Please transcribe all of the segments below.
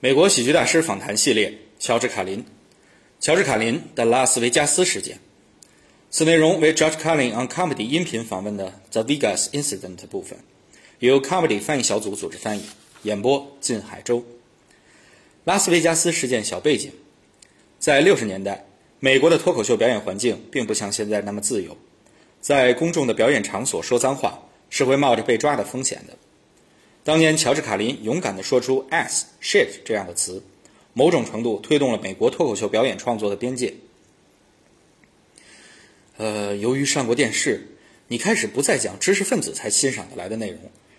美国喜剧大师访谈系列，乔治·卡林，乔治·卡林的拉斯维加斯事件。此内容为 George Carlin on Comedy 音频访问的 The Vegas Incident 部分，由 Comedy 翻译小组组织翻译，演播靳海洲。拉斯维加斯事件小背景：在六十年代，美国的脱口秀表演环境并不像现在那么自由，在公众的表演场所说脏话是会冒着被抓的风险的。当年，乔治·卡林勇敢地说出 “ass”、“shit” 这样的词，某种程度推动了美国脱口秀表演创作的边界。呃，由于上过电视，你开始不再讲知识分子才欣赏得来的内容，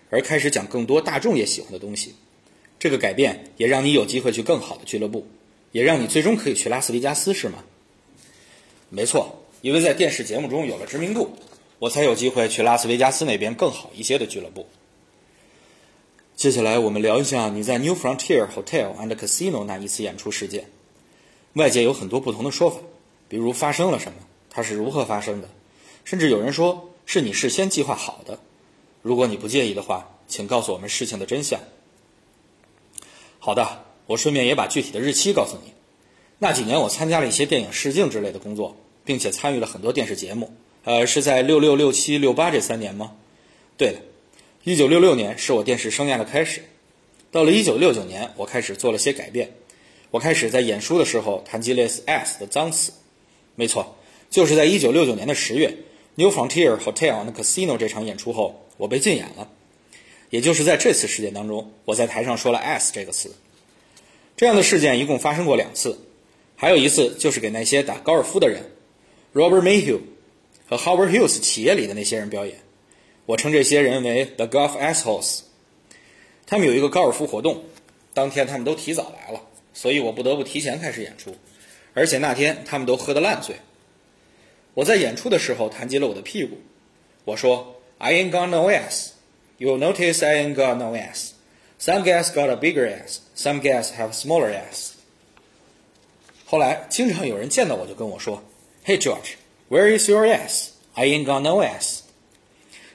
而开始讲更多大众也喜欢的东西。这个改变也让你有机会去更好的俱乐部，也让你最终可以去拉斯维加斯，是吗？没错，因为在电视节目中有了知名度，我才有机会去拉斯维加斯那边更好一些的俱乐部。接下来我们聊一下你在 New Frontier Hotel and Casino 那一次演出事件。外界有很多不同的说法，比如发生了什么，它是如何发生的，甚至有人说是你事先计划好的。如果你不介意的话，请告诉我们事情的真相。好的，我顺便也把具体的日期告诉你。那几年我参加了一些电影试镜之类的工作，并且参与了很多电视节目。呃，是在六六、六七、六八这三年吗？对了。一九六六年是我电视生涯的开始，到了一九六九年，我开始做了些改变。我开始在演出的时候谈及类似 “s” 的脏词。没错，就是在一九六九年的十月，New Frontier Hotel and Casino 这场演出后，我被禁演了。也就是在这次事件当中，我在台上说了 “s” 这个词。这样的事件一共发生过两次，还有一次就是给那些打高尔夫的人，Robert Mayhew 和 Howard Hughes 企业里的那些人表演。我称这些人为 The Golf Assholes。他们有一个高尔夫活动，当天他们都提早来了，所以我不得不提前开始演出。而且那天他们都喝得烂醉。我在演出的时候弹及了我的屁股，我说 I ain't got no ass. You'll notice I ain't got no ass. Some guys got a bigger ass. Some guys have smaller ass. 后来经常有人见到我就跟我说，Hey George, where is your ass? I ain't got no ass.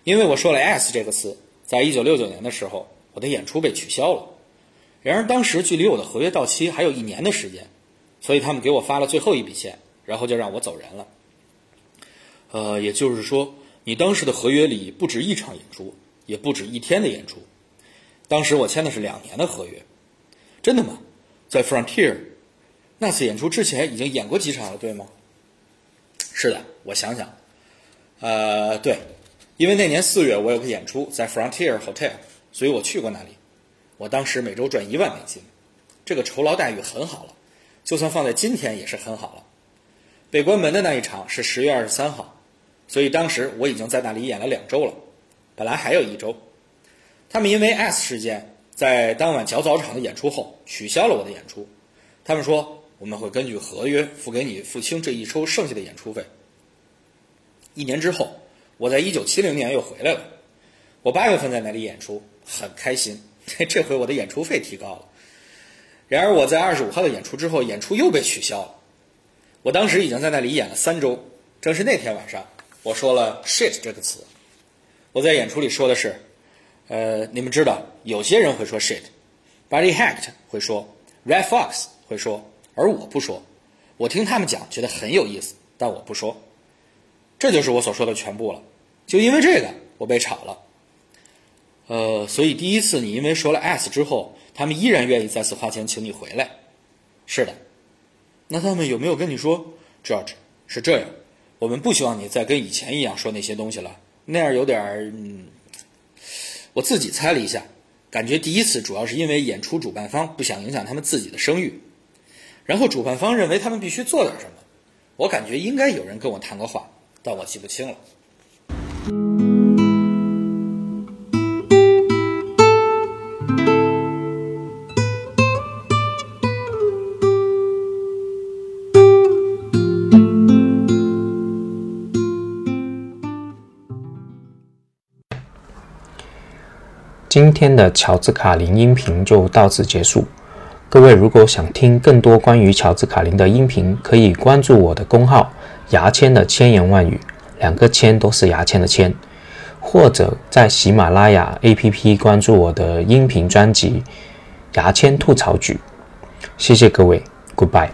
因为我说了 “s” 这个词，在一九六九年的时候，我的演出被取消了。然而当时距离我的合约到期还有一年的时间，所以他们给我发了最后一笔钱，然后就让我走人了。呃，也就是说，你当时的合约里不止一场演出，也不止一天的演出。当时我签的是两年的合约。真的吗？在 Frontier 那次演出之前已经演过几场了，对吗？是的，我想想，呃，对。因为那年四月我有个演出在 Frontier Hotel，所以我去过那里。我当时每周赚一万美金，这个酬劳待遇很好了，就算放在今天也是很好了。被关门的那一场是十月二十三号，所以当时我已经在那里演了两周了，本来还有一周。他们因为 S 事件在当晚较早场的演出后取消了我的演出，他们说我们会根据合约付给你付清这一周剩下的演出费。一年之后。我在一九七零年又回来了，我八月份在那里演出，很开心。这回我的演出费提高了。然而我在二十五号的演出之后，演出又被取消了。我当时已经在那里演了三周，正是那天晚上，我说了 “shit” 这个词。我在演出里说的是，呃，你们知道，有些人会说 “shit”，Buddy Hacked 会说，Red Fox 会说，而我不说。我听他们讲，觉得很有意思，但我不说。这就是我所说的全部了，就因为这个我被炒了。呃，所以第一次你因为说了 s 之后，他们依然愿意再次花钱请你回来。是的，那他们有没有跟你说，George 是这样，我们不希望你再跟以前一样说那些东西了，那样有点儿……嗯，我自己猜了一下，感觉第一次主要是因为演出主办方不想影响他们自己的声誉，然后主办方认为他们必须做点什么，我感觉应该有人跟我谈过话。但我记不清了。今天的乔治卡林音频就到此结束。各位如果想听更多关于乔治卡林的音频，可以关注我的公号。牙签的千言万语，两个签都是牙签的签，或者在喜马拉雅 APP 关注我的音频专辑《牙签吐槽局》。谢谢各位，Goodbye。